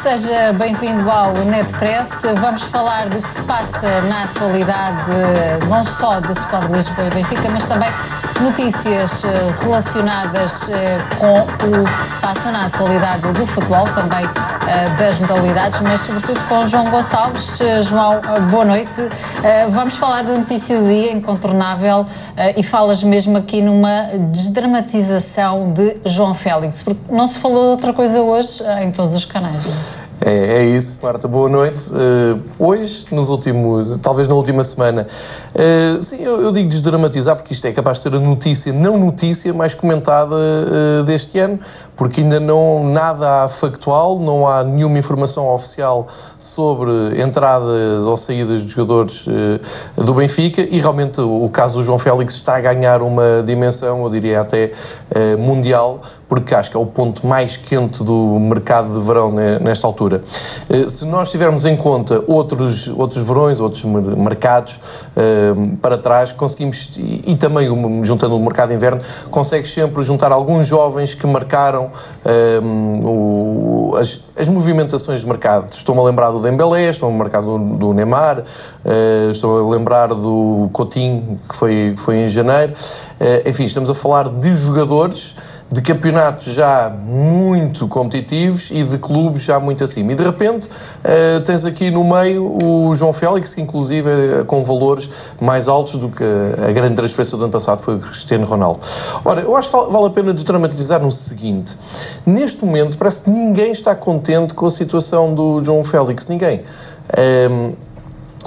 seja bem-vindo ao NetPress. Vamos falar do que se passa na atualidade, não só do Sport Lisboa e Benfica, mas também notícias eh, relacionadas eh, com o que se passa na atualidade do futebol, também das modalidades, mas sobretudo com João Gonçalves. João, boa noite. Vamos falar da notícia do dia, incontornável, e falas mesmo aqui numa desdramatização de João Félix, porque não se falou de outra coisa hoje em todos os canais. É, é isso, Marta, boa noite. Uh, hoje, nos últimos, talvez na última semana, uh, sim, eu, eu, digo desdramatizar porque isto é capaz de ser a notícia, não notícia, mais comentada uh, deste ano, porque ainda não nada há factual, não há nenhuma informação oficial sobre entradas ou saídas de jogadores do Benfica e realmente o, o caso do João Félix está a ganhar uma dimensão, eu diria até mundial, porque acho que é o ponto mais quente do mercado de verão nesta altura. Eh, se nós tivermos em conta outros, outros verões, outros mercados eh, para trás, conseguimos, e também juntando o mercado de inverno, consegues sempre juntar alguns jovens que marcaram um, eh, as, as, movimentações de mercado. Estou-me a lembrar do Dembélé, estou-me a lembrar do, do Neymar, uh, estou a lembrar do Coutinho, que foi, que foi em janeiro. Uh, enfim, estamos a falar de jogadores de campeonatos já muito competitivos e de clubes já muito acima. E de repente uh, tens aqui no meio o João Félix, que inclusive é com valores mais altos do que a grande transferência do ano passado foi o Cristiano Ronaldo. Ora, eu acho que vale a pena desdramatizar no seguinte: neste momento parece que ninguém está contente com a situação do João Félix, ninguém. Um, ehm,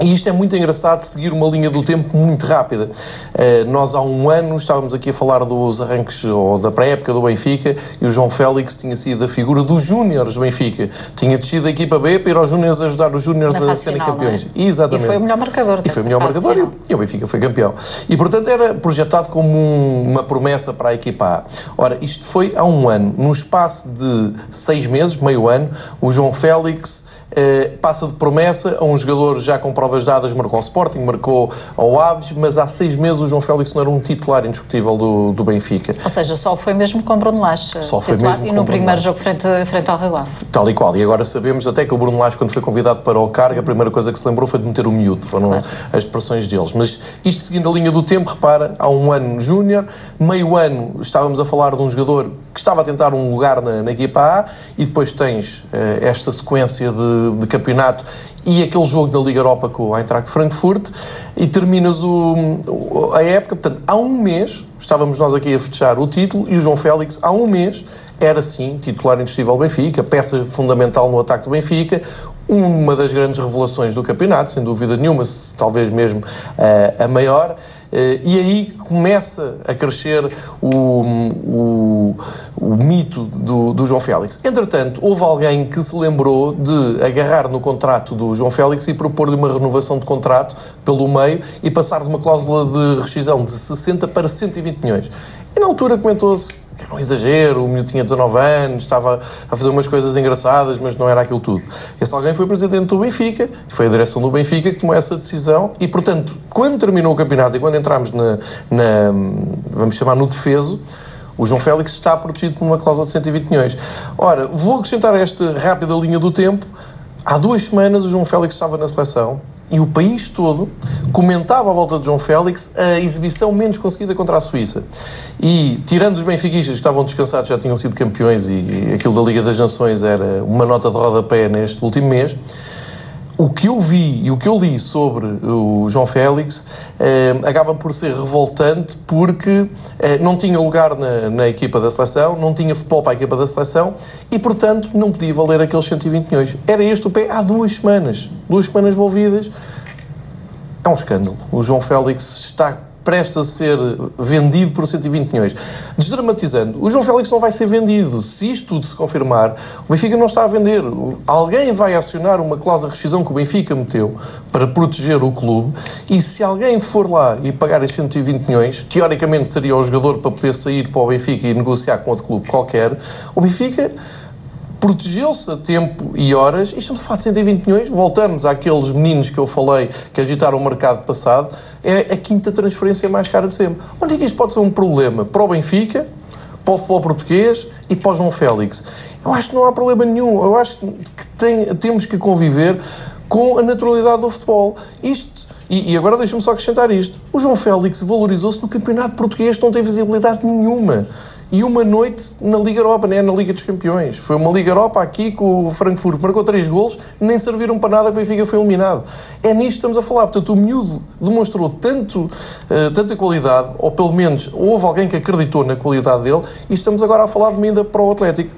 e isto é muito engraçado seguir uma linha do tempo muito rápida. Uh, nós há um ano estávamos aqui a falar dos arranques ou da pré-época do Benfica e o João Félix tinha sido a figura dos Júniores do Benfica. Tinha descido da equipa B para ir aos Júniores ajudar os Júniores a serem campeões. É? Exatamente. E foi o melhor marcador. E foi o melhor marcador e, e o Benfica foi campeão. E portanto era projetado como um, uma promessa para a equipa A. Ora, isto foi há um ano. No espaço de seis meses, meio ano, o João Félix passa de promessa a um jogador já com provas dadas, marcou ao Sporting, marcou ao Aves, mas há seis meses o João Félix não era um titular indiscutível do, do Benfica. Ou seja, só foi mesmo com Bruno Lage só foi mesmo e no primeiro jogo frente, frente ao Rio Ave. Tal e qual. E agora sabemos até que o Bruno Lage, quando foi convidado para o cargo, a primeira coisa que se lembrou foi de meter o miúdo, foram claro. as expressões deles. Mas isto seguindo a linha do tempo, repara, há um ano júnior, meio ano estávamos a falar de um jogador que estava a tentar um lugar na, na equipa A e depois tens uh, esta sequência de, de, campeonato e aquele jogo da Liga Europa com o Eintracht Frankfurt e terminas o, a época, portanto, há um mês estávamos nós aqui a fechar o título e o João Félix, há um mês, era sim titular indiscutível Benfica, peça fundamental no ataque do Benfica, uma das grandes revelações do campeonato, sem dúvida nenhuma, talvez mesmo uh, a maior. Uh, e aí começa a crescer o, o, o mito do, do, João Félix. Entretanto, houve alguém que se lembrou de agarrar no contrato do João Félix e propor-lhe uma renovação de contrato pelo meio e passar de uma cláusula de rescisão de 60 para 120 milhões. E na altura comentou-se que era um exagero, o miúdo tinha 19 anos, estava a fazer umas coisas engraçadas, mas não era aquilo tudo. Esse alguém foi presidente do Benfica, foi a direção do Benfica que tomou essa decisão e, portanto, quando terminou o campeonato e quando entramos na, na vamos chamar, no defeso, o João Félix está protegido por uma cláusula de 120 milhões. Ora, vou acrescentar esta rápida linha do tempo. Há duas semanas o João Félix estava na seleção e o país todo comentava à volta de João Félix a exibição menos conseguida contra a Suíça. E, tirando os benfiquistas que estavam descansados, já tinham sido campeões e aquilo da Liga das Nações era uma nota de rodapé neste último mês, o que eu vi e o que eu li sobre o João Félix eh, acaba por ser revoltante porque eh, não tinha lugar na, na, equipa da seleção, não tinha futebol para a equipa da seleção e, portanto, não podia valer aqueles 120 milhões. Era este o pé há duas semanas. Duas semanas envolvidas. É um escândalo. O João Félix está presta a ser vendido por 120 milhões. Desdramatizando, o João Félix não vai ser vendido. Se isto tudo se confirmar, o Benfica não está a vender. Alguém vai acionar uma cláusula de rescisão que o Benfica meteu para proteger o clube e se alguém for lá e pagar estes 120 milhões, teoricamente seria o jogador para poder sair para o Benfica e negociar com outro clube qualquer, o Benfica protegeu-se a tempo e horas, e estamos de 120 milhões, voltamos àqueles meninos que eu falei que agitaram o mercado passado, é a quinta transferência mais cara de sempre. Onde é que isto pode ser um problema? Para o Benfica, para o futebol português e para o João Félix. Eu acho que não há problema nenhum. Eu acho que tem, temos que conviver com a naturalidade do futebol. Isto e, e agora deixa-me só acrescentar isto. O João Félix valorizou-se no campeonato português, não tem visibilidade nenhuma. E uma noite na Liga Europa, nem é na Liga dos Campeões. Foi uma Liga Europa aqui com o Frankfurt, marcou três golos, nem serviram para nada, o Benfica foi eliminado. É nisto que estamos a falar. Portanto, o miúdo demonstrou tanto, uh, tanta qualidade, ou pelo menos houve alguém que acreditou na qualidade dele, e estamos agora a falar de ainda para o Atlético.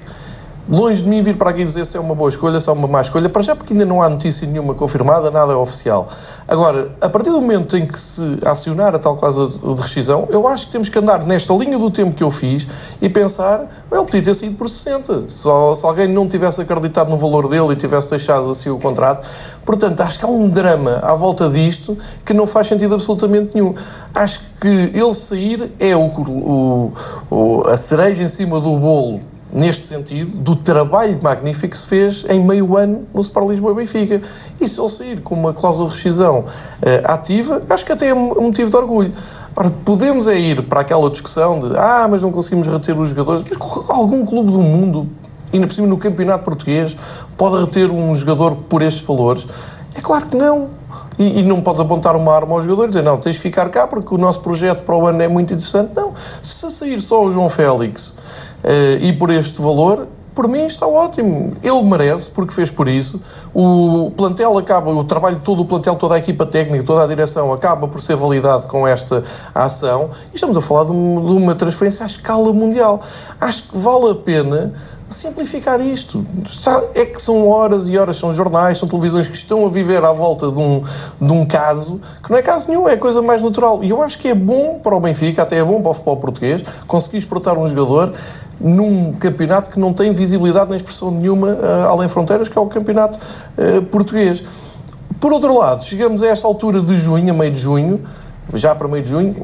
Longe de mim vir para aqui dizer se é uma boa escolha, se é uma má escolha, para já porque ainda não há notícia nenhuma confirmada, nada é oficial. Agora, a partir do momento em que se acionar a tal cláusula de rescisão, eu acho que temos que andar nesta linha do tempo que eu fiz e pensar, ele podia ter sido por 60, só se alguém não tivesse acreditado no valor dele e tivesse deixado assim o contrato. Portanto, acho que há um drama à volta disto que não faz sentido absolutamente nenhum. Acho que ele sair é o, o, o a cereja em cima do bolo neste sentido, do trabalho magnífico que se fez em meio ano no Sport Lisboa e Benfica. E se ele sair com uma cláusula de rescisão uh, ativa, acho que até é motivo de orgulho. Ora, podemos é ir para aquela discussão de ah, mas não conseguimos reter os jogadores. Mas algum clube do mundo, ainda por cima no campeonato português, pode reter um jogador por estes valores? É claro que não. E, e, não podes apontar uma arma aos jogadores e dizer, não, tens de ficar cá porque o nosso projeto para o ano é muito interessante. Não, se sair só o João Félix e por este valor, por mim está ótimo. Ele merece, porque fez por isso. O plantel acaba, o trabalho todo o plantel, toda a equipa técnica, toda a direção acaba por ser validado com esta ação. E estamos a falar de uma transferência à escala mundial. Acho que vale a pena simplificar isto. É que são horas e horas, são jornais, são televisões que estão a viver à volta de um, de um caso que não é caso nenhum, é coisa mais natural. E eu acho que é bom para o Benfica, até é bom para o futebol português, conseguir exportar um jogador num campeonato que não tem visibilidade nem expressão nenhuma uh, além fronteiras, que é o campeonato uh, português. Por outro lado, chegamos a esta altura de junho, a meio de junho, já para meio de junho,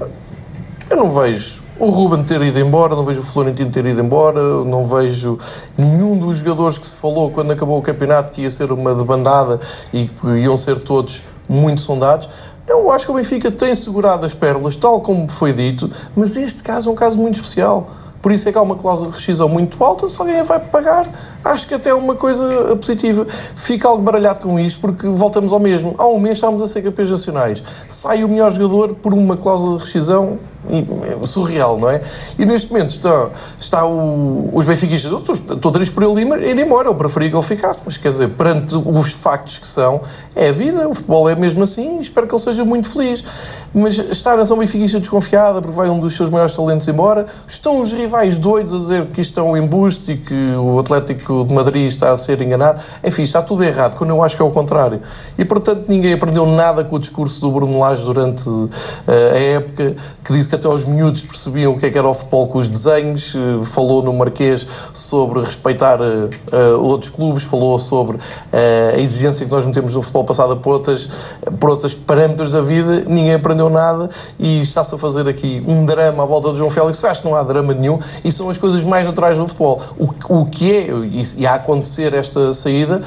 eu não vejo o Ruben ter ido embora, não vejo o Florentino ter ido embora, não vejo nenhum dos jogadores que se falou quando acabou o campeonato que ia ser uma debandada e que iam ser todos muito sondados. Eu acho que o Benfica tem segurado as pérolas, tal como foi dito, mas este caso é um caso muito especial. Por isso é que há uma cláusula de rescisão muito alta, se alguém vai pagar, acho que até é uma coisa positiva. Fica algo baralhado com isto, porque voltamos ao mesmo. Há um mês estávamos a ser campeões nacionais. Sai o melhor jogador por uma cláusula de rescisão é surreal, não é? E neste momento está, está o, os benfiquistas, estou triste por ele ir embora, eu preferia que ele ficasse, mas quer dizer, perante os factos que são, é a vida, o futebol é mesmo assim, espero que ele seja muito feliz. Mas está a nação benfiquista desconfiada porque vai um dos seus maiores talentos embora, estão os rivais doidos a dizer que isto é um embuste e que o Atlético de Madrid está a ser enganado, enfim, está tudo errado, quando eu acho que é o contrário. E portanto ninguém aprendeu nada com o discurso do Bruno Lage durante uh, a época, que disse que até os miúdos percebiam o que, é que era o futebol com os desenhos, uh, falou no Marquês sobre respeitar uh, outros clubes, falou sobre a exigência que nós metemos no futebol passada por outras, por outras parâmetros da vida, ninguém aprendeu nada e está-se a fazer aqui um drama à volta do João Félix, eu acho que não há drama nenhum e são as coisas mais naturais do futebol. O, o que é, e a acontecer esta saída,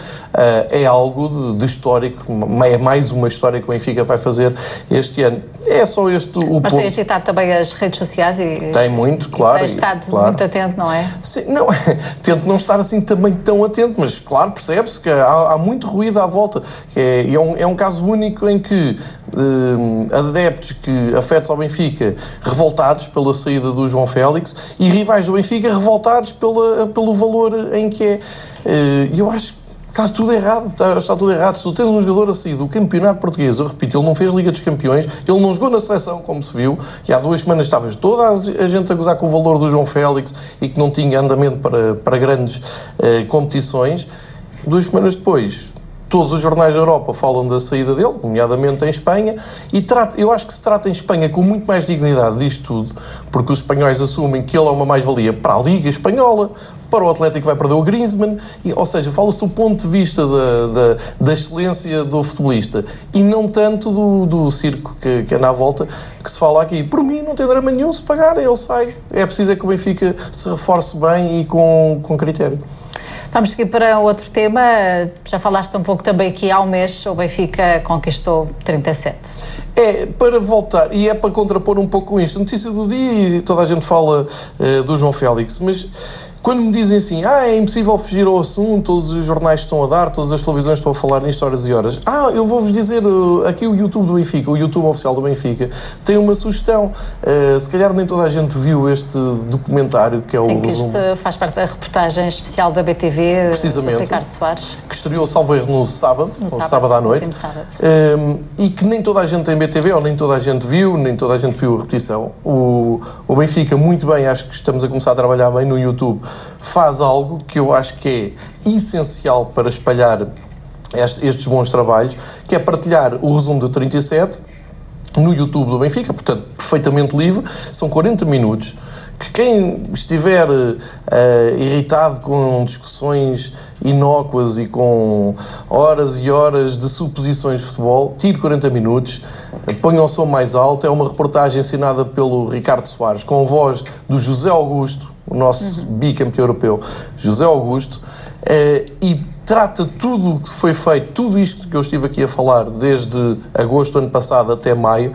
é algo de, de histórico, é mais uma história que o Benfica vai fazer este ano. É só este o Mas ponto. tem agitado também as redes sociais e. Tem muito, claro. Tem estado claro. muito atento, não é? Sim, não, tento não estar assim também tão atento, mas claro, percebe-se que há, há, muito ruído à volta. É, é, um, é um caso único em que uh, adeptos que afetos ao Benfica revoltados pela saída do João Félix e rivais do Benfica revoltados pela, pelo valor em que é. Eh, e eu acho Está tudo errado, está, está, tudo errado. Se tu tens um jogador a sair do campeonato português, eu repito, ele não fez Liga dos Campeões, ele não jogou na seleção, como se viu, e há duas semanas estava toda a gente a gozar com o valor do João Félix e que não tinha andamento para, para grandes eh, competições. Duas semanas depois, todos os jornais da Europa falam da saída dele, nomeadamente em Espanha, e trata, eu acho que se trata em Espanha com muito mais dignidade disto tudo, porque os espanhóis assumem que ele é uma mais-valia para a Liga Espanhola, para o Atlético que vai perder o Griezmann, e, ou seja, fala-se do ponto de vista da, da, da, excelência do futebolista e não tanto do, do circo que, que anda à volta que se fala aqui. Por mim, não tem drama nenhum se pagar, ele sai. É preciso é que o Benfica se reforce bem e com, com critério. Vamos seguir para outro tema. Já falaste um pouco também que há um mês o Benfica conquistou 37. É para voltar, e é para contrapor um pouco isto. Notícia do dia, e toda a gente fala uh, do João Félix, mas quando me dizem assim, ah, é impossível fugir ao assunto, todos os jornais estão a dar, todas as televisões estão a falar nisto horas e horas. Ah, eu vou-vos dizer, uh, aqui o YouTube do Benfica, o YouTube oficial do Benfica, tem uma sugestão. Uh, se calhar nem toda a gente viu este documentário, que é Sim, o que resumo. isto faz parte da reportagem especial da BTV, Precisamente. do Ricardo Soares. Que estreou, salvo erro, no sábado, No sábado, sábado à noite. sábado. Um, e que nem toda a gente tem BTV, ou nem toda a gente viu, nem toda a gente viu a repetição. O, o Benfica, muito bem, acho que estamos a começar a trabalhar bem no YouTube, faz algo que eu acho que é essencial para espalhar este- estes bons trabalhos, que é partilhar o resumo do 37 no YouTube do Benfica, portanto, perfeitamente livre, são 40 minutos. Que quem estiver eh, irritado com discussões inócuas e com horas e horas de suposições de futebol, tire 40 minutos, ponha o som mais alto. É uma reportagem assinada pelo Ricardo Soares, com a voz do José Augusto, o nosso bicampeão europeu, José Augusto, eh, e trata tudo o que foi feito, tudo isto que eu estive aqui a falar, desde agosto do ano passado até maio.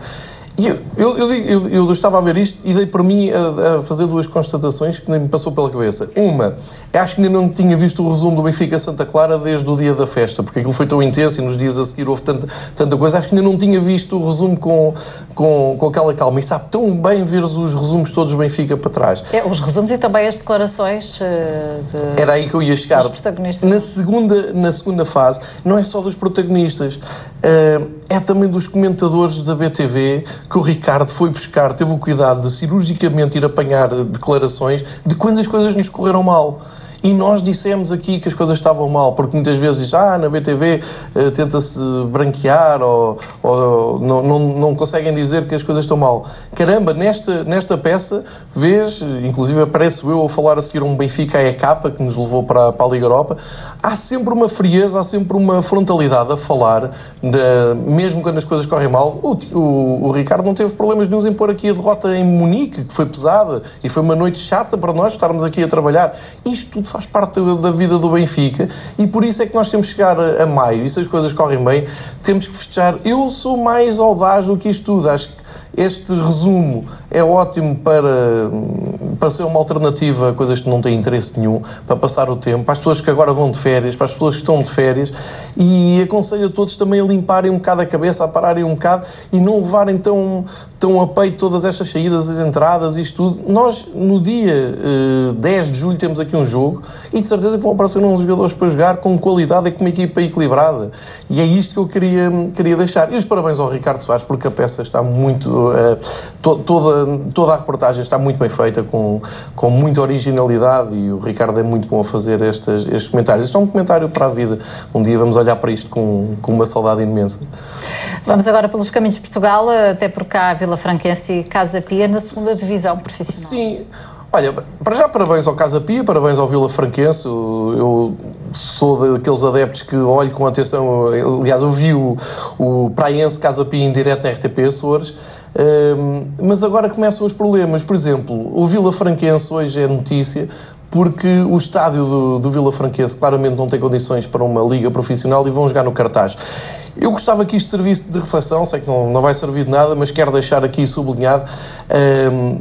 E eu, eu, eu, eu- estava a ver isto e dei para mim a, a fazer duas constatações que nem me passou pela cabeça. Uma, eu acho que ainda não tinha visto o resumo do Benfica Santa Clara desde o dia da festa, porque aquilo foi tão intenso e nos dias a seguir houve tanta, tanta coisa. Acho que ainda não tinha visto o resumo com, com, com aquela calma. E sabe tão bem ver os resumos todos do Benfica para trás. É, os resumos e também as declarações eh, de... Era aí que eu ia chegar. Dos protagonistas. Na segunda, na segunda fase, não é só dos protagonistas, eh, é também dos comentadores da BTV que o Ricardo foi buscar, teve o cuidado de cirurgicamente ir apanhar declarações de quando as coisas nos correram mal. E nós dissemos aqui que as coisas estavam mal, porque muitas vezes diz, ah, na BTV eh, tenta-se branquear ou, ou não, não, não conseguem dizer que as coisas estão mal. Caramba, nesta, nesta peça, vês, inclusive aparece eu a falar a seguir um Benfica a EK, que nos levou para, para a Liga Europa, há sempre uma frieza, há sempre uma frontalidade a falar, da- mesmo quando as coisas correm mal. O, o, o Ricardo não teve problemas nenhum em pôr aqui a derrota em Munique, que foi pesada, e foi uma noite chata para nós estarmos aqui a trabalhar. Isto tudo faz parte da- da vida do Benfica, e por isso é que nós temos que chegar a, a maio, e se as coisas correm bem, temos que festejar. Eu sou mais audaz do que isto tudo, acho que este resumo é ótimo para, para ser uma alternativa a coisas que não têm interesse nenhum, para passar o tempo, para as pessoas que agora vão de férias, para as pessoas que estão de férias, e aconselho a todos também a limparem um bocado a cabeça, a pararem um bocado e não levarem tão, tão a peito todas estas saídas e entradas isto tudo. Nós, no dia eh, 10 de julho, temos aqui um jogo e de certeza que vão aparecer uns jogadores para jogar com qualidade e com uma equipa equilibrada. E é isto que eu queria, queria deixar. E os parabéns ao Ricardo Soares, porque a peça está muito. To- toda, toda a reportagem está muito bem feita, com, com muita originalidade, e o Ricardo é muito bom a fazer estes, estes comentários. Isto é um comentário para a vida. Um dia vamos olhar para isto com, com uma saudade imensa. Vamos agora pelos caminhos de Portugal, até por cá Vila Franquense e Casa Pia na segunda divisão profissional. Sim. Olha, para já parabéns ao Casa Pia, parabéns ao Vila Franquense. Eu sou daqueles adeptos que olho com atenção. Aliás, eu vi o, o Praense Casa Pia em direto na RTP Açores. Hum, mas agora começam os problemas. Por exemplo, o Vila Franquense hoje é notícia porque o estádio do, do Vila Franquense claramente não tem condições para uma liga profissional e vão jogar no cartaz. Eu gostava que isto servisse de reflexão, sei que não, não vai servir de nada, mas quero deixar aqui sublinhado.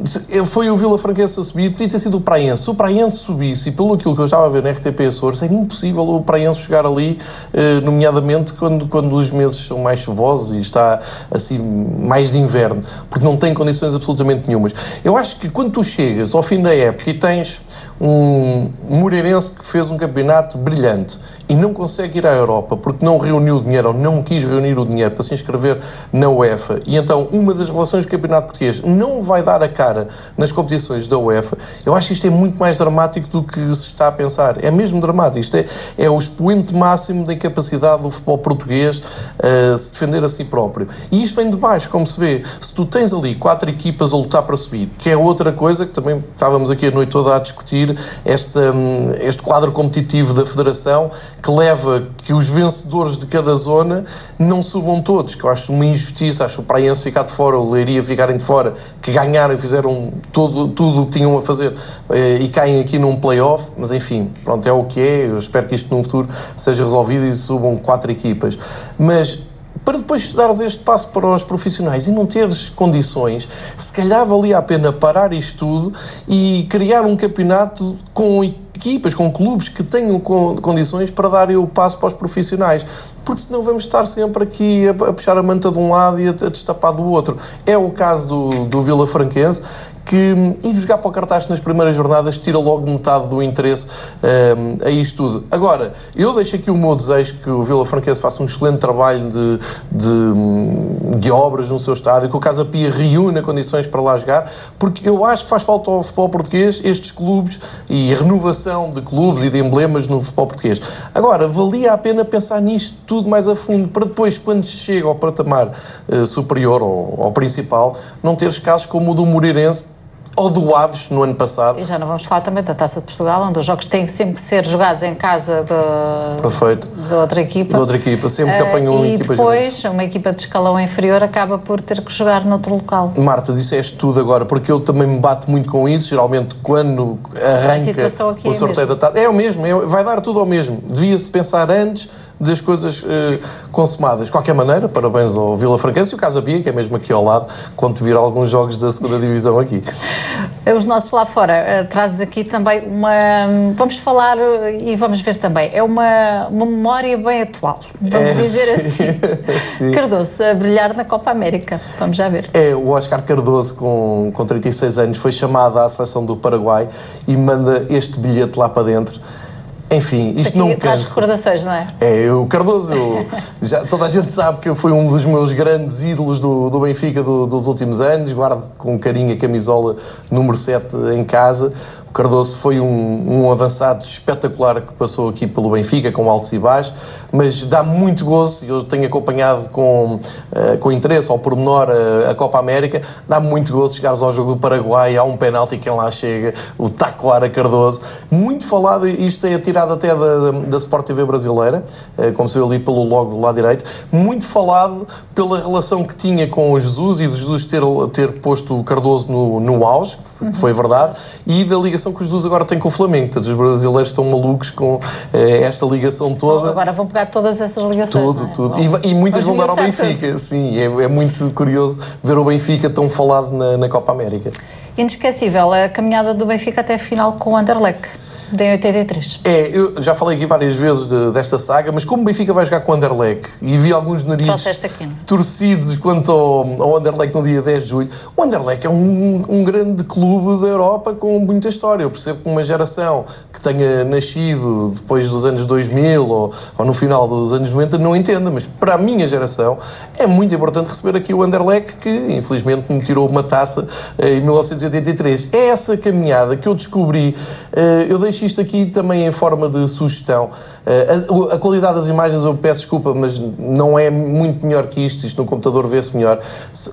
Se- foi o Vila Franquense a subir, podia ter sido o Praense. Se o Praense subisse, e pelo aquilo que eu estava a ver na RTP Açores, era impossível o Praense jogar ali, eh, nomeadamente quando, quando os meses são mais chuvosos e está assim mais de inverno, porque não tem condições absolutamente nenhumas. Eu acho que quando tu chegas ao fim da época e tens um Moreirense que fez um campeonato brilhante e não consegue ir à Europa porque não reuniu dinheiro ou não quis reunir o dinheiro para se inscrever na UEFA e então uma das relações do campeonato português não vai dar a cara nas competições da UEFA, eu acho que isto é muito mais dramático do que se está a pensar. É mesmo dramático. Isto é, é o expoente máximo da incapacidade do futebol português a se defender a si próprio. E isto vem de baixo, como se vê. Se tu tens ali quatro equipas a lutar para subir, que é outra coisa que também estávamos aqui a noite toda a discutir, este, hum, este quadro competitivo da Federação que leva que os vencedores de cada zona não subam todos, que eu acho uma injustiça, acho o Praense ficar de fora, o Leiria ficarem de fora, que ganharam e fizeram todo, tudo o que tinham a fazer eh, e caem aqui num play-off, mas enfim, pronto, é o que é, eu espero que isto num futuro seja resolvido e subam quatro equipas. Mas para depois dares este passo para os profissionais e não teres condições, se calhar valia a pena parar isto tudo e criar um campeonato com equipas, com clubes que tenham condições para darem o passo para os profissionais. Porque senão vamos estar sempre aqui a, puxar a manta de um lado e a, destapar do outro. É o caso do, do Vila Franquense que ir jogar para o cartaz nas primeiras jornadas tira logo metade do interesse um, a isto tudo. Agora, eu deixo aqui o meu desejo que o Vila Franquense faça um excelente trabalho de, de, de, obras no seu estádio, que o Casa Pia reúna condições para lá jogar, porque eu acho que faz falta ao futebol português estes clubes e a renovação de clubes e de emblemas no futebol português. Agora, valia a pena pensar nisto tudo mais a fundo, para depois, quando chega ao patamar uh, superior, ou ao principal, não teres casos como o do Moreirense, ou do Aves no ano passado. E já não vamos falar também da Taça de Portugal, onde os jogos têm sempre que ser jogados em casa de, Perfeito. de outra equipa. De outra equipa, sempre que apanham uh, E depois, uma equipa de escalão inferior acaba por ter que jogar noutro local. Marta, disseste tudo agora, porque eu também me bato muito com isso, geralmente quando arranca o é sorteio da taça. É o mesmo, é, vai dar tudo ao mesmo. Devia-se pensar antes das coisas uh, consumadas. De qualquer maneira, parabéns ao Vila Franquense e o Casa Pia, que é mesmo aqui ao lado, quando vir alguns jogos da segunda divisão aqui. Os nossos lá fora, uh, trazes aqui também uma. Vamos falar uh, e vamos ver também. É uma, uma memória bem atual, vamos é, dizer sim, assim. Cardoso a brilhar na Copa América. Vamos já ver. É, o Oscar Cardoso, com, com 36 anos, foi chamado à seleção do Paraguai e manda este bilhete lá para dentro enfim, isto, não cansa. recordações, não é? É, o Cardoso, eu, já, toda a gente sabe que foi um dos meus grandes ídolos do, do Benfica do, dos últimos anos, guardo com carinho a camisola número 7 em casa. O Cardoso foi um, um, avançado espetacular que passou aqui pelo Benfica, com altos e baixos, mas dá muito gozo, eu tenho acompanhado com, uh, com interesse ao pormenor a, a Copa América, dá muito gozo chegares ao jogo do Paraguai, há um penalti quem lá chega, o Taquara Cardoso. Muito falado, isto é tirado até da, da Sport TV brasileira, uh, como se vê ali pelo logo do lado direito, muito falado pela relação que tinha com o Jesus e de Jesus ter, ter posto o Cardoso no, no auge, que foi verdade, e da ligação ligação que os Jesus agora têm com o Flamengo. Todos os brasileiros estão malucos com eh, esta ligação toda. agora vão pegar todas essas ligações. Tudo, é? tudo. E, e, muitas vão dar ao Benfica. Sim, é, é, muito curioso ver o Benfica tão falado na, na Copa América. Inesquecível a caminhada do Benfica até a final com o Anderlecht de 83. É, eu já falei aqui várias vezes de, desta saga, mas como o Benfica vai jogar com o Anderlecht e vi alguns narizes torcidos quanto ao, ao Anderlecht no dia 10 de julho, o Anderlecht é um, um grande clube da Europa com muita história. Eu percebo que uma geração que tenha nascido depois dos anos 2000 ou, ou no final dos anos 90 não entenda, mas para a minha geração é muito importante receber aqui o Anderlecht que infelizmente me tirou uma taça eh, em 1983. É essa caminhada que eu descobri, eh, eu deixo isto aqui também em forma de sugestão. Eh, a, qualidade das imagens, eu peço desculpa, mas não é muito melhor que isto. Isto no computador vê-se melhor.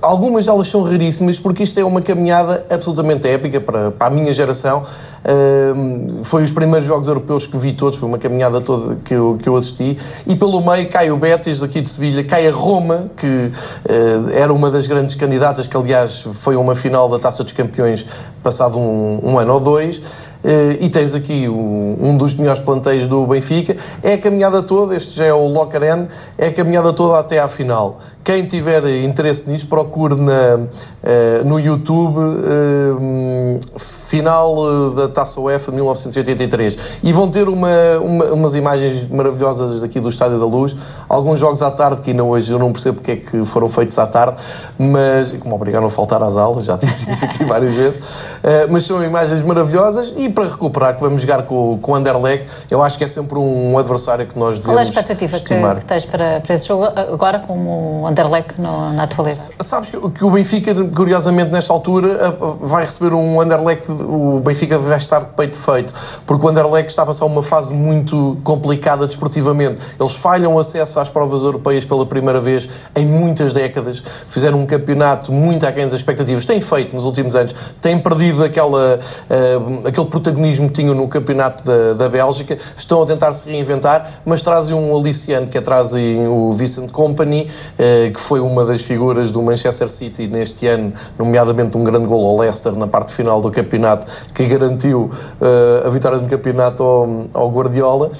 Algumas delas são raríssimas porque isto é uma caminhada absolutamente épica para, para a minha geração. Uh, foi os primeiros jogos europeus que vi todos, foi uma caminhada toda que eu, que eu assisti. E pelo meio cai o Betis aqui de Sevilha, cai a Roma, que uh, era uma das grandes candidatas, que aliás foi uma final da Taça dos Campeões passado um, um ano ou dois. Eh, e tens aqui um dos melhores planteios do Benfica. É a caminhada toda, este já é o Lokeren, é a caminhada toda até à final. Quem tiver interesse nisto, procure na, eh, no YouTube eh, final da Taça UEFA de 1983 e vão ter uma, uma, umas imagens maravilhosas daqui do Estádio da Luz. Alguns jogos à tarde, que ainda hoje eu não percebo porque é que foram feitos à tarde, mas como obrigaram a faltar às aulas, já disse isso aqui várias vezes, mas são imagens maravilhosas e para recuperar, que vamos jogar com, com o Anderlecht, eu acho que é sempre um adversário que nós devemos Qual é a expectativa estimar. Que, que tens para, para esse jogo agora como Anderlecht no, na atualidade? Sabes que, que, o Benfica, curiosamente, nesta altura, vai receber um Anderlecht, o Benfica vai estar de peito feito, porque o Anderlecht está a passar uma fase muito complicada desportivamente. Eles falham acesso às provas europeias pela primeira vez em muitas décadas, fizeram um campeonato muito aquém das expectativas, têm feito nos últimos anos, têm perdido aquela, uh, aquele protagonismo que tinham no campeonato da, da Bélgica, estão a tentar se reinventar, mas trazem um aliciante que é trazem o Vincent Company, eh, que foi uma das figuras do Manchester City neste ano, nomeadamente um grande gol ao Leicester na parte final do campeonato, que garantiu a vitória do campeonato ao, ao Guardiola.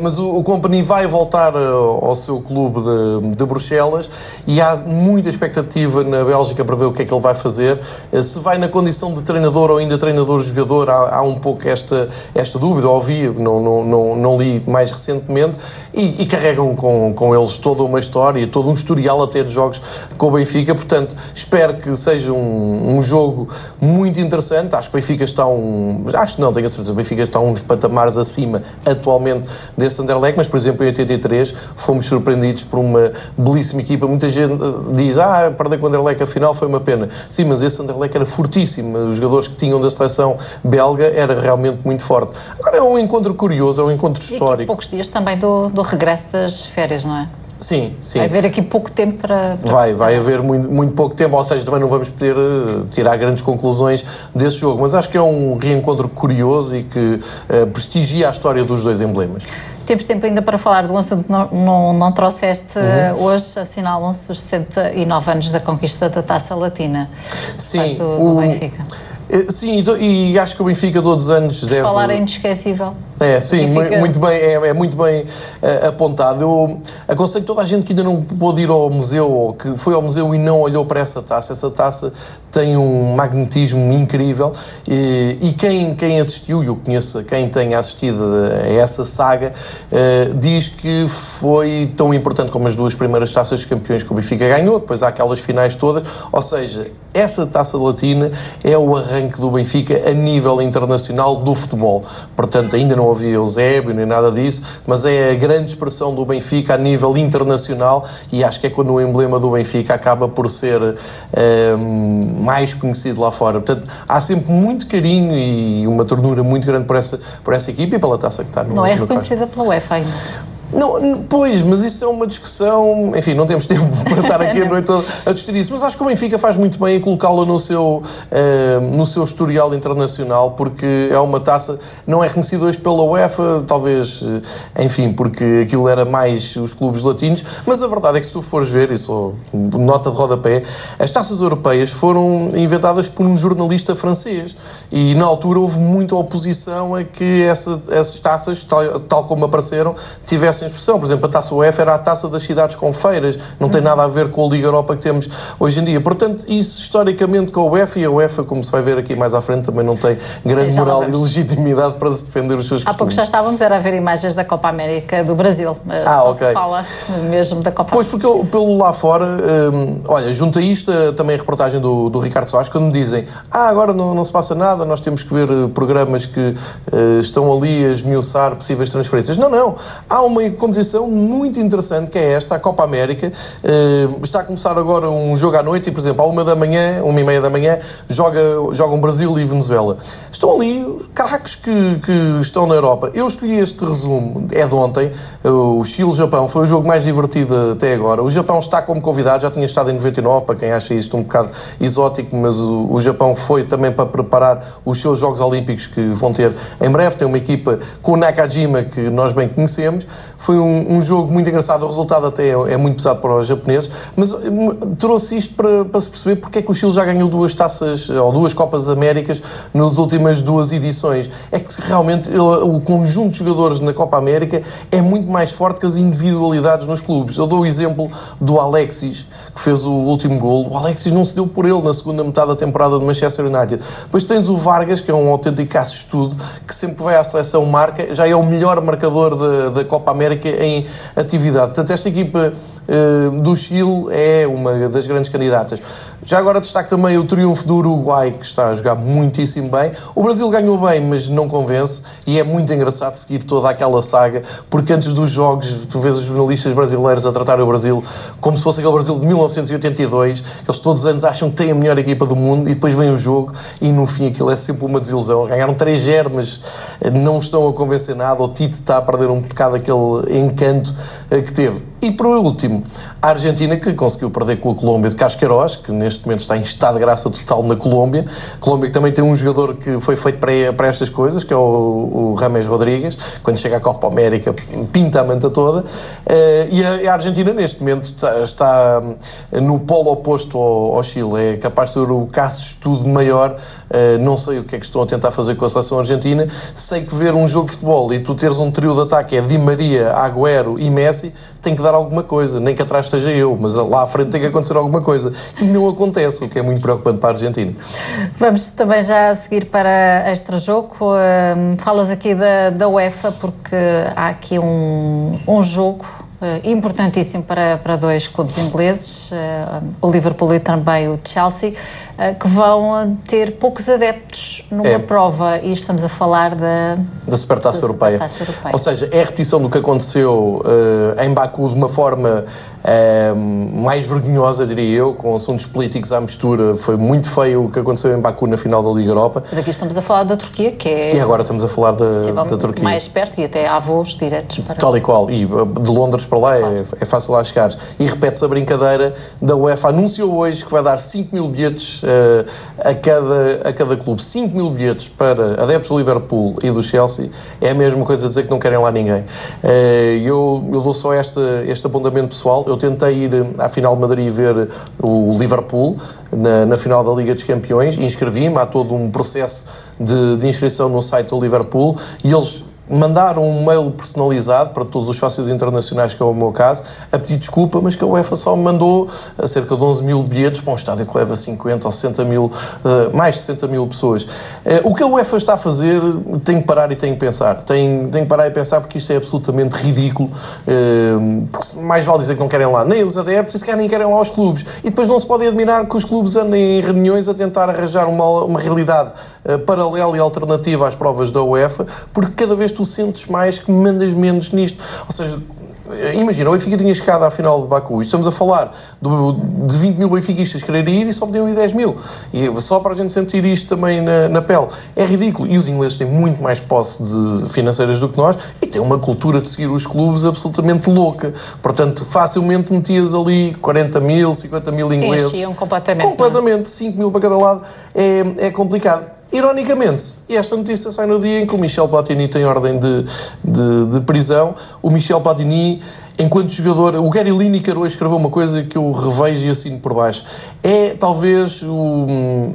Mas o, o Company vai voltar ao seu clube de, de Bruxelas e há muita expectativa na Bélgica para ver o que é que ele vai fazer. Se vai na condição de treinador ou ainda treinador-jogador, há, há, um pouco esta, esta dúvida, ouvi, não, não, não, não li mais recentemente, e, e, carregam com, com eles toda uma história, todo um historial até de jogos com o Benfica, portanto, espero que seja um, um jogo muito interessante. Acho que o Benfica está um. Acho que não, tenho a certeza, o Benfica está uns patamares acima atualmente desse Anderlecht, mas, por exemplo, em 83 fomos surpreendidos por uma belíssima equipa. Muita gente diz, ah, perder com o Anderlecht afinal foi uma pena. Sim, mas esse Anderlecht era fortíssimo. Os jogadores que tinham da seleção belga era realmente muito forte. Agora é um encontro curioso, é um encontro histórico. E poucos dias também do, do regresso das férias, não é? Sim, sim. Vai haver aqui pouco tempo para. Vai, vai haver muito, muito pouco tempo, ou seja, também não vamos poder uh, tirar grandes conclusões desse jogo, mas acho que é um reencontro curioso e que uh, prestigia a história dos dois emblemas. Temos tempo ainda para falar do assunto que não, não, não trouxeste uhum. hoje, assinalam-se os 69 anos da conquista da Taça Latina. Sim, do, do o... Benfica. Eh, sim, e acho que o Benfica todos os anos deve. Falar é inesquecível. É, sim, muito bem, é, é muito bem uh, apontado. Eu aconselho toda a gente que ainda não pôde ir ao museu ou que foi ao museu e não olhou para essa taça. Essa taça tem um magnetismo incrível e, e quem, quem assistiu, e eu conheço quem tenha assistido a essa saga, uh, diz que foi tão importante como as duas primeiras taças de campeões que o Benfica ganhou, depois há aquelas finais todas. Ou seja, essa taça latina é o arranque do Benfica a nível internacional do futebol. Portanto, ainda não havia Eusébio nem nada disso, mas é a grande expressão do Benfica a nível internacional e acho que é quando o emblema do Benfica acaba por ser um, mais conhecido lá fora. Portanto, há sempre muito carinho e uma ternura muito grande por essa, por essa equipe e pela taça que está no Não é reconhecida pela UEFA ainda. Não, pois, mas isso é uma discussão. Enfim, não temos tempo para estar aqui a noite a discutir isso. Mas acho que o Benfica faz muito bem em colocá-la no, seu, uh, no seu historial internacional, porque é uma taça. Não é reconhecida hoje pela UEFA, talvez, eh, enfim, porque aquilo era mais os clubes latinos. Mas a verdade é que se tu fores ver, isso nota de rodapé, as taças europeias foram inventadas por um jornalista francês. E na altura houve muita oposição a que essa, essas taças, tal, tal como apareceram, tivessem essa expressão. Por exemplo, a taça UEFA era a taça das cidades com feiras, não tem nada a ver com a Liga Europa que temos hoje em dia. Portanto, isso historicamente com a UEFA, e a UEFA, como se vai ver aqui mais à frente, também não tem grande Sim, moral e legitimidade para se defender os seus Há pouco já estávamos era a ver imagens da Copa América do Brasil. Ah, Só ok. se fala mesmo da Copa Pois, porque eu, pelo lá fora, hum, olha, junto a isto também a reportagem do, do Ricardo Soares, quando me dizem ah, agora não, não se passa nada, nós temos que ver eh, programas que uh, estão ali a esmiuçar possíveis transferências. Não, não. Há uma competição muito interessante que é esta, a Copa América. Uh, está a começar agora um jogo à noite e, por exemplo, à uma da manhã, uma e meia da manhã, joga, jogam Brasil e Venezuela. Estão ali craques que, que estão na Europa. Eu escolhi este resumo, é de ontem, o Chile-Japão, foi o jogo mais divertido até agora. O Japão está como convidado, já tinha estado em 99, para quem acha isto um bocado exótico, mas o, o Japão foi também para preparar os seus Jogos Olímpicos que vão ter em breve. Tem uma equipa com o Nakajima, que nós bem conhecemos. Foi um, um, jogo muito engraçado, o resultado até é, é, muito pesado para os japoneses, mas hum, trouxe isto para, para, se perceber porque é que o Chile já ganhou duas taças, ou duas Copas Américas nas últimas duas edições. É que realmente o conjunto de jogadores na Copa América é muito mais forte que as individualidades nos clubes. Eu dou o exemplo do Alexis, que fez o último gol. O Alexis não se deu por ele na segunda metade da temporada do Manchester United. Depois tens o Vargas, que é um autêntico caso-estudo, que sempre vai à seleção marca, já é o melhor marcador da Copa América América em atividade. Portanto, esta equipa uh, do Chile é uma das grandes candidatas. Já agora destaco também o triunfo do Uruguai, que está a jogar muitíssimo bem. O Brasil ganhou bem, mas não convence, e é muito engraçado seguir toda aquela saga, porque antes dos jogos, tu vês os jornalistas brasileiros a tratar o Brasil como se fosse aquele Brasil de 1982, eles todos os anos acham que têm a melhor equipa do mundo, e depois vem o jogo, e no fim aquilo é sempre uma desilusão. Ganharam 3-0, mas não estão a convencer nada, o Tite está a perder um bocado aquele encanto eh, que teve. E por último, a Argentina que conseguiu perder com a Colômbia de Casqueiros, que neste momento está em estado de graça total na Colômbia. A Colômbia que também tem um jogador que foi feito para, para estas coisas, que é o, o Rames Rodrigues. Quando chega à Copa América, pinta a manta toda. Uh, e a, Argentina neste momento está, está no polo oposto ao, ao, Chile. É capaz de ser o caso de estudo maior. Uh, não sei o que é que estão a tentar fazer com a seleção argentina. Sei que ver um jogo de futebol e tu teres um trio de ataque é Di Maria, Agüero e Messi, tem que dar alguma coisa. Nem que atrás esteja eu, mas lá à frente tem que acontecer alguma coisa. E não acontece, o que é muito preocupante para a Argentina. Vamos também já seguir para extra jogo. Uh, falas aqui da, da UEFA, porque há aqui um, um jogo uh, importantíssimo para, para dois clubes ingleses, uh, o Liverpool e também o Chelsea, que vão ter poucos adeptos numa é. prova, e estamos a falar da, da Supertaça Europeia. Europeia. Ou seja, é a repetição do que aconteceu em Baku de uma forma mais vergonhosa, diria eu, com assuntos políticos à mistura. Foi muito feio o que aconteceu em Baku na final da Liga Europa. Mas aqui estamos a falar da Turquia, que é. E agora estamos a falar da, da Turquia. Mais perto e até há voos diretos para. Tal e qual. E de Londres para lá é, é fácil lá chegar. E repete-se a brincadeira da UEFA. Anunciou hoje que vai dar 5 mil bilhetes uh, a, cada, a cada clube. 5 mil bilhetes para adeptos do Liverpool e do Chelsea. É a mesma coisa dizer que não querem lá ninguém. Uh, eu, eu dou só este, este apontamento pessoal. Eu tentei ir à final de Madrid ver o Liverpool na, na final da Liga dos Campeões. Inscrevi-me. Há todo um processo de, de inscrição no site do Liverpool e eles mandaram um mail personalizado para todos os sócios internacionais, que é o meu caso, a pedir desculpa, mas que a UEFA só me mandou cerca de 11 mil bilhetes para um estádio que leva 50 ou 60 mil, eh, mais de 60 mil pessoas. Eh, o que a UEFA está a fazer tem que parar e tem que pensar. Tem, tem que parar e pensar porque isto é absolutamente ridículo. Eh, mais vale dizer que não querem lá nem os adeptos e se nem querem lá os clubes. E depois não se pode admirar que os clubes andem em reuniões a tentar arranjar uma, uma realidade paralela e alternativa às provas da UEFA, porque cada vez tu sentes mais que mandas menos nisto. Ou seja, imagina, o Benfica tinha chegado à final de Baku. Estamos a falar do, de 20 mil benfiquistas quererem ir e só podiam ir 10 mil. E só para a gente sentir isto também na, na pele. É ridículo. E os ingleses têm muito mais posse de financeiras do que nós e têm uma cultura de seguir os clubes absolutamente louca. Portanto, facilmente metias ali 40 mil, 50 mil ingleses. Enchiam completamente. É? Completamente. 5 mil para cada lado. É, é complicado. Ironicamente, esta notícia sai no dia em que o Michel Platini tem ordem de, de, de prisão, o Michel Platini, enquanto jogador, o Gary Lineker hoje escreveu uma coisa que eu revejo e assino por baixo. É talvez o,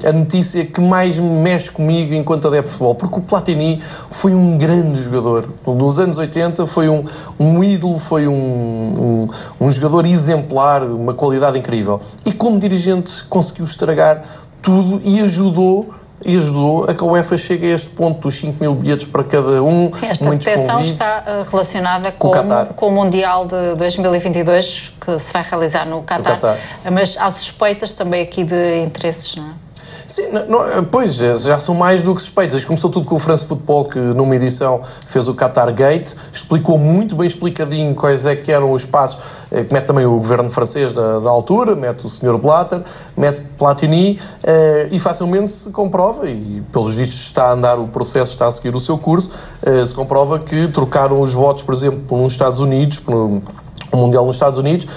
a notícia que mais mexe comigo enquanto adepto de futebol, porque o Platini foi um grande jogador. Nos anos 80 foi um, um ídolo, foi um, um, um jogador exemplar, uma qualidade incrível. E como dirigente conseguiu estragar tudo e ajudou e ajudou a que a UEFA chegue a este ponto dos 5 mil bilhetes para cada um. Sim, esta proteção está eh, relacionada com, com, o, com o Mundial de 2022 que se vai realizar no Qatar, mas há suspeitas também aqui de interesses, não é? Sim, não, pois, é, já são mais do que suspeitas. Começou tudo com o France Football, que numa edição fez o Qatar Gate, explicou muito bem explicadinho quais é que eram os passos, eh, que mete também o governo francês da, da altura, mete o Sr. Blatter, mete Platini, eh, e facilmente se comprova, e pelos vistos está a andar o processo, está a seguir o seu curso, eh, se comprova que trocaram os votos, por exemplo, por Estados Unidos, por um Mundial nos Estados Unidos,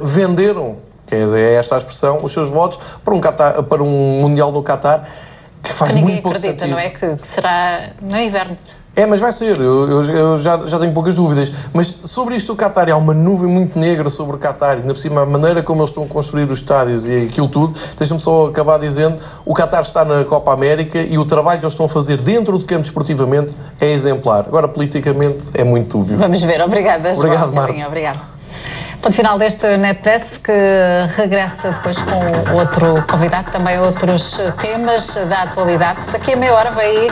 venderam que é esta a expressão, os seus votos para um, Qatar, para um Mundial do Qatar que faz que muito pouco acredita, sentido. não é? Que, que será no inverno. É, mas vai ser, eu, eu, eu, já, já tenho poucas dúvidas. Mas sobre isto do Qatar, há uma nuvem muito negra sobre o Qatar, ainda por cima a maneira como eles estão a construir os estádios e aquilo tudo. Deixa-me só acabar dizendo: o Qatar está na Copa América e o trabalho que eles estão a fazer dentro do campo desportivamente é exemplar. Agora, politicamente, é muito dúbio. Vamos ver, obrigada. Obrigado, Marta. Obrigado. Ponto final deste NetPress que regressa depois com outro convidado, também outros temas da atualidade. Daqui a meia hora vai aí